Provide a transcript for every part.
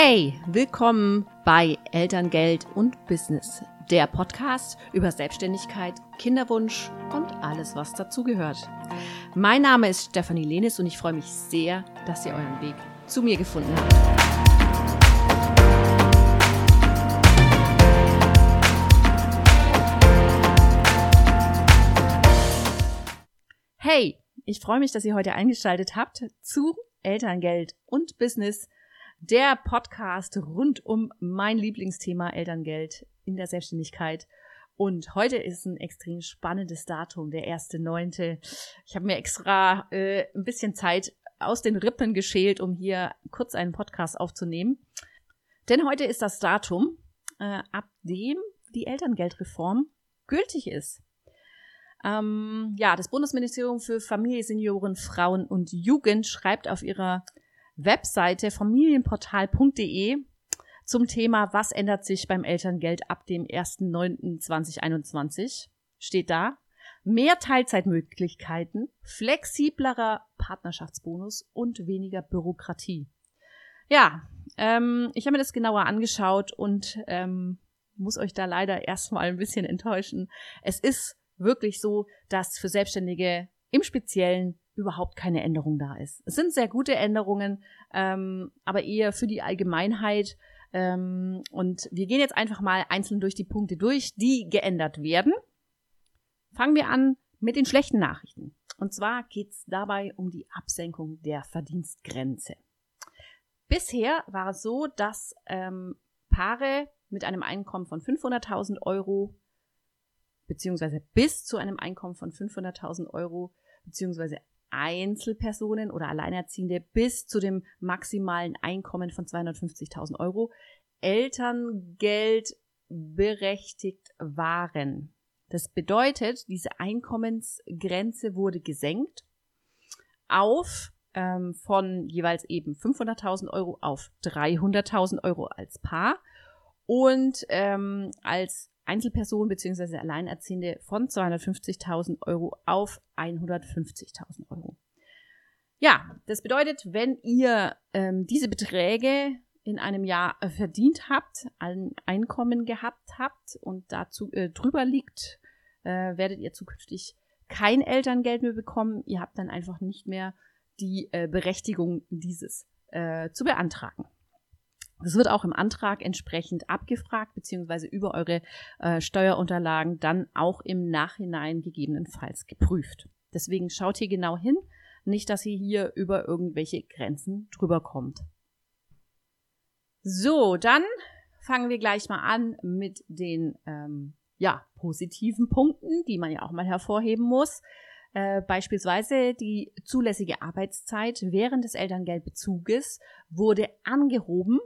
Hey, willkommen bei Elterngeld und Business, der Podcast über Selbstständigkeit, Kinderwunsch und alles, was dazugehört. Mein Name ist Stefanie Lenis und ich freue mich sehr, dass ihr euren Weg zu mir gefunden habt. Hey, ich freue mich, dass ihr heute eingeschaltet habt zu Elterngeld und Business, der Podcast rund um mein Lieblingsthema Elterngeld in der Selbstständigkeit. Und heute ist ein extrem spannendes Datum, der 1.9. Ich habe mir extra äh, ein bisschen Zeit aus den Rippen geschält, um hier kurz einen Podcast aufzunehmen. Denn heute ist das Datum, äh, ab dem die Elterngeldreform gültig ist. Ähm, ja, das Bundesministerium für Familie, Senioren, Frauen und Jugend schreibt auf ihrer Webseite familienportal.de zum Thema Was ändert sich beim Elterngeld ab dem 1.9.2021 steht da mehr Teilzeitmöglichkeiten, flexiblerer Partnerschaftsbonus und weniger Bürokratie. Ja, ähm, ich habe mir das genauer angeschaut und ähm, muss euch da leider erstmal ein bisschen enttäuschen. Es ist wirklich so, dass für Selbstständige im Speziellen überhaupt keine Änderung da ist. Es sind sehr gute Änderungen, ähm, aber eher für die Allgemeinheit. Ähm, und wir gehen jetzt einfach mal einzeln durch die Punkte durch, die geändert werden. Fangen wir an mit den schlechten Nachrichten. Und zwar geht es dabei um die Absenkung der Verdienstgrenze. Bisher war es so, dass ähm, Paare mit einem Einkommen von 500.000 Euro beziehungsweise bis zu einem Einkommen von 500.000 Euro beziehungsweise Einzelpersonen oder Alleinerziehende bis zu dem maximalen Einkommen von 250.000 Euro Elterngeld berechtigt waren. Das bedeutet, diese Einkommensgrenze wurde gesenkt auf ähm, von jeweils eben 500.000 Euro auf 300.000 Euro als Paar und ähm, als Einzelperson bzw. Alleinerziehende von 250.000 Euro auf 150.000 Euro. Ja, das bedeutet, wenn ihr ähm, diese Beträge in einem Jahr äh, verdient habt, ein Einkommen gehabt habt und dazu äh, drüber liegt, äh, werdet ihr zukünftig kein Elterngeld mehr bekommen. Ihr habt dann einfach nicht mehr die äh, Berechtigung, dieses äh, zu beantragen. Das wird auch im Antrag entsprechend abgefragt, beziehungsweise über eure äh, Steuerunterlagen dann auch im Nachhinein gegebenenfalls geprüft. Deswegen schaut hier genau hin, nicht, dass ihr hier über irgendwelche Grenzen drüber kommt. So, dann fangen wir gleich mal an mit den ähm, ja, positiven Punkten, die man ja auch mal hervorheben muss. Äh, beispielsweise die zulässige Arbeitszeit während des Elterngeldbezuges wurde angehoben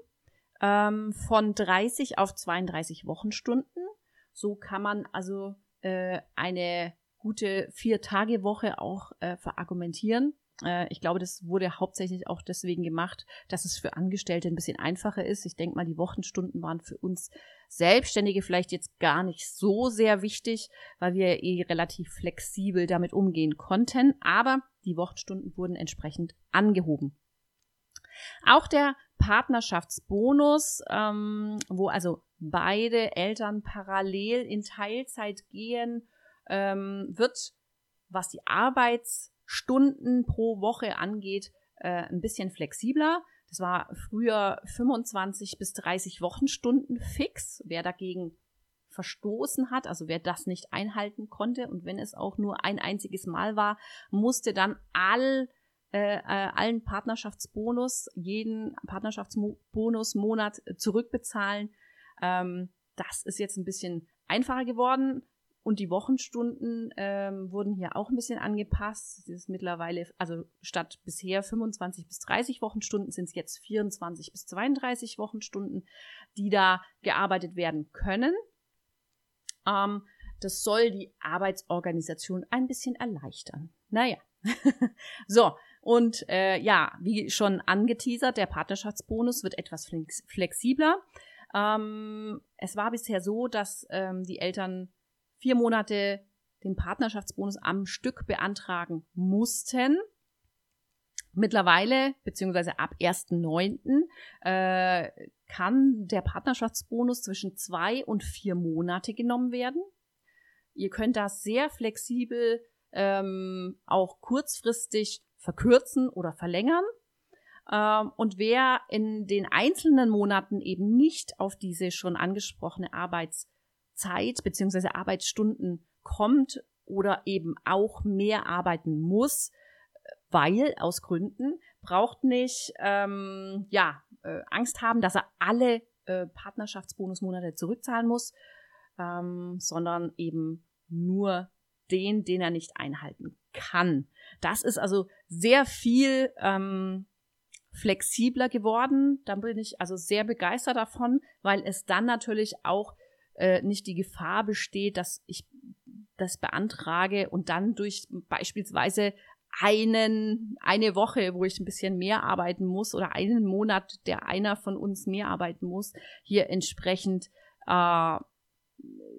ähm, von 30 auf 32 Wochenstunden. So kann man also äh, eine gute Vier-Tage-Woche auch äh, verargumentieren. Äh, ich glaube, das wurde hauptsächlich auch deswegen gemacht, dass es für Angestellte ein bisschen einfacher ist. Ich denke mal, die Wochenstunden waren für uns Selbstständige vielleicht jetzt gar nicht so sehr wichtig, weil wir eh relativ flexibel damit umgehen konnten. Aber die Wochenstunden wurden entsprechend angehoben. Auch der Partnerschaftsbonus, ähm, wo also beide Eltern parallel in Teilzeit gehen, ähm, wird, was die Arbeitsstunden pro Woche angeht, äh, ein bisschen flexibler. Das war früher 25 bis 30 Wochenstunden fix. Wer dagegen verstoßen hat, also wer das nicht einhalten konnte und wenn es auch nur ein einziges Mal war, musste dann all äh, äh, allen Partnerschaftsbonus, jeden Partnerschaftsbonus Monat zurückbezahlen. Ähm, das ist jetzt ein bisschen einfacher geworden. Und die Wochenstunden ähm, wurden hier auch ein bisschen angepasst. Es ist mittlerweile, also statt bisher 25 bis 30 Wochenstunden sind es jetzt 24 bis 32 Wochenstunden, die da gearbeitet werden können. Ähm, das soll die Arbeitsorganisation ein bisschen erleichtern. Naja. so, und äh, ja, wie schon angeteasert, der Partnerschaftsbonus wird etwas flex flexibler. Ähm, es war bisher so, dass ähm, die Eltern vier Monate den Partnerschaftsbonus am Stück beantragen mussten. Mittlerweile, beziehungsweise ab 1.9., äh, kann der Partnerschaftsbonus zwischen zwei und vier Monate genommen werden. Ihr könnt das sehr flexibel ähm, auch kurzfristig verkürzen oder verlängern. Ähm, und wer in den einzelnen Monaten eben nicht auf diese schon angesprochene Arbeitszeit beziehungsweise Arbeitsstunden kommt oder eben auch mehr arbeiten muss, weil aus Gründen braucht nicht ähm, ja äh, Angst haben, dass er alle äh, Partnerschaftsbonusmonate zurückzahlen muss, ähm, sondern eben nur den, den er nicht einhalten kann. Das ist also sehr viel ähm, flexibler geworden. Da bin ich also sehr begeistert davon, weil es dann natürlich auch äh, nicht die Gefahr besteht, dass ich das beantrage und dann durch beispielsweise einen, eine Woche, wo ich ein bisschen mehr arbeiten muss oder einen Monat, der einer von uns mehr arbeiten muss, hier entsprechend äh,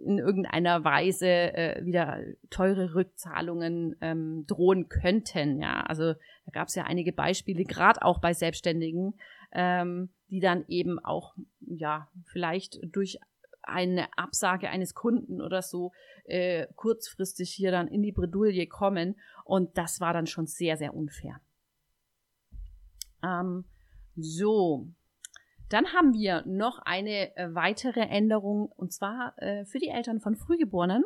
in irgendeiner Weise äh, wieder teure Rückzahlungen ähm, drohen könnten. Ja, also da gab es ja einige Beispiele, gerade auch bei Selbstständigen, ähm, die dann eben auch ja vielleicht durch eine Absage eines Kunden oder so äh, kurzfristig hier dann in die Bredouille kommen und das war dann schon sehr sehr unfair. Ähm, so, dann haben wir noch eine äh, weitere Änderung und zwar äh, für die Eltern von Frühgeborenen.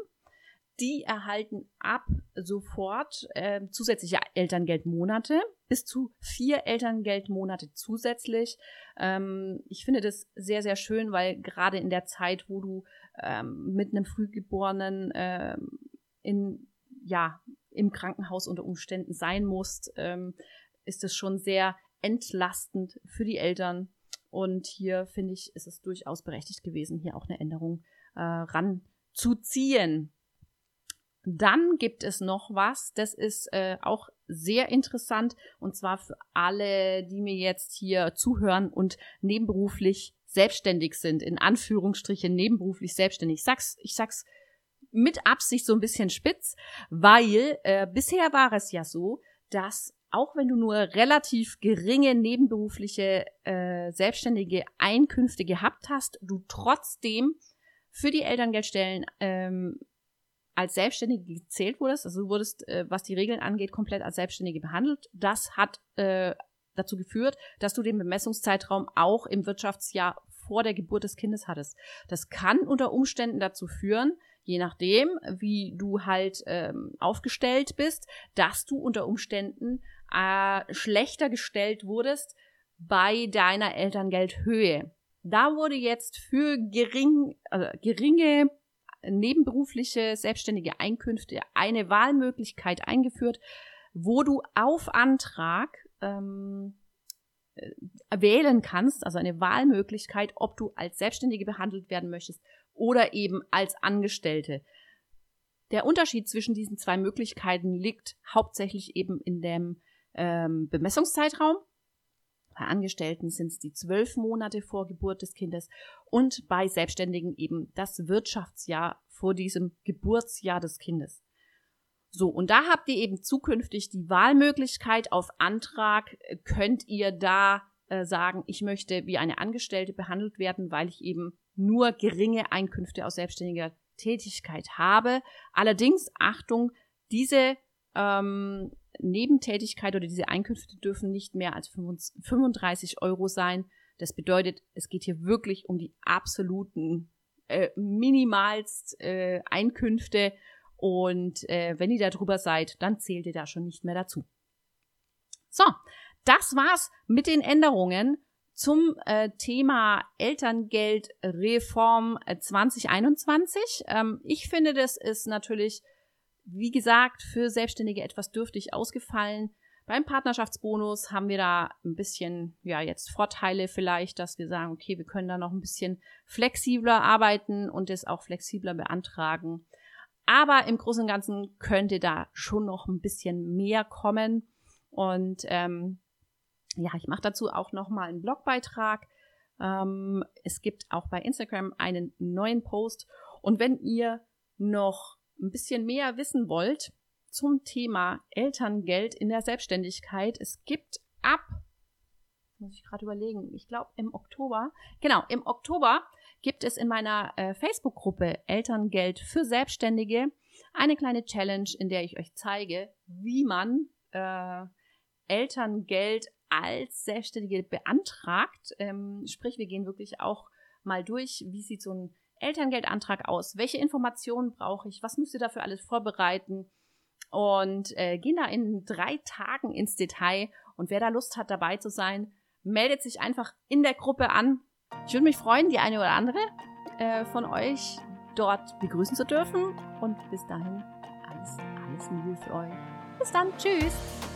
Die erhalten ab sofort äh, zusätzliche Elterngeldmonate, bis zu vier Elterngeldmonate zusätzlich. Ähm, ich finde das sehr, sehr schön, weil gerade in der Zeit, wo du ähm, mit einem Frühgeborenen ähm, in, ja, im Krankenhaus unter Umständen sein musst, ähm, ist es schon sehr entlastend für die Eltern, und hier finde ich, ist es durchaus berechtigt gewesen, hier auch eine Änderung äh, ranzuziehen. Dann gibt es noch was, das ist äh, auch sehr interessant und zwar für alle, die mir jetzt hier zuhören und nebenberuflich selbstständig sind, in Anführungsstrichen nebenberuflich selbstständig. Ich sag's, ich sag's mit Absicht so ein bisschen spitz, weil äh, bisher war es ja so, dass auch wenn du nur relativ geringe nebenberufliche äh, selbstständige Einkünfte gehabt hast, du trotzdem für die Elterngeldstellen ähm, als Selbstständige gezählt wurdest. Also du wurdest, äh, was die Regeln angeht, komplett als Selbstständige behandelt. Das hat äh, dazu geführt, dass du den Bemessungszeitraum auch im Wirtschaftsjahr vor der Geburt des Kindes hattest. Das kann unter Umständen dazu führen, je nachdem, wie du halt ähm, aufgestellt bist, dass du unter Umständen äh, schlechter gestellt wurdest bei deiner Elterngeldhöhe. Da wurde jetzt für gering, äh, geringe nebenberufliche selbstständige Einkünfte eine Wahlmöglichkeit eingeführt, wo du auf Antrag ähm, äh, wählen kannst, also eine Wahlmöglichkeit, ob du als Selbstständige behandelt werden möchtest oder eben als Angestellte. Der Unterschied zwischen diesen zwei Möglichkeiten liegt hauptsächlich eben in dem ähm, Bemessungszeitraum. Bei Angestellten sind es die zwölf Monate vor Geburt des Kindes und bei Selbstständigen eben das Wirtschaftsjahr vor diesem Geburtsjahr des Kindes. So, und da habt ihr eben zukünftig die Wahlmöglichkeit auf Antrag, könnt ihr da äh, sagen, ich möchte wie eine Angestellte behandelt werden, weil ich eben nur geringe Einkünfte aus selbstständiger Tätigkeit habe. Allerdings, Achtung, diese ähm, Nebentätigkeit oder diese Einkünfte dürfen nicht mehr als 35 Euro sein. Das bedeutet, es geht hier wirklich um die absoluten äh, minimalst äh, Einkünfte und äh, wenn ihr da drüber seid, dann zählt ihr da schon nicht mehr dazu. So, das war's mit den Änderungen zum äh, Thema Elterngeldreform 2021. Äh, ähm, ich finde, das ist natürlich, wie gesagt, für Selbstständige etwas dürftig ausgefallen. Beim Partnerschaftsbonus haben wir da ein bisschen, ja, jetzt Vorteile vielleicht, dass wir sagen, okay, wir können da noch ein bisschen flexibler arbeiten und es auch flexibler beantragen. Aber im Großen und Ganzen könnte da schon noch ein bisschen mehr kommen. Und ähm, ja, ich mache dazu auch nochmal einen Blogbeitrag. Ähm, es gibt auch bei Instagram einen neuen Post. Und wenn ihr noch ein bisschen mehr wissen wollt, zum Thema Elterngeld in der Selbstständigkeit. Es gibt ab, muss ich gerade überlegen, ich glaube im Oktober, genau, im Oktober gibt es in meiner äh, Facebook-Gruppe Elterngeld für Selbstständige eine kleine Challenge, in der ich euch zeige, wie man äh, Elterngeld als Selbstständige beantragt. Ähm, sprich, wir gehen wirklich auch mal durch, wie sieht so ein Elterngeldantrag aus? Welche Informationen brauche ich? Was müsst ihr dafür alles vorbereiten? Und äh, gehen da in drei Tagen ins Detail. Und wer da Lust hat, dabei zu sein, meldet sich einfach in der Gruppe an. Ich würde mich freuen, die eine oder andere äh, von euch dort begrüßen zu dürfen. Und bis dahin alles, alles Liebe für euch. Bis dann. Tschüss.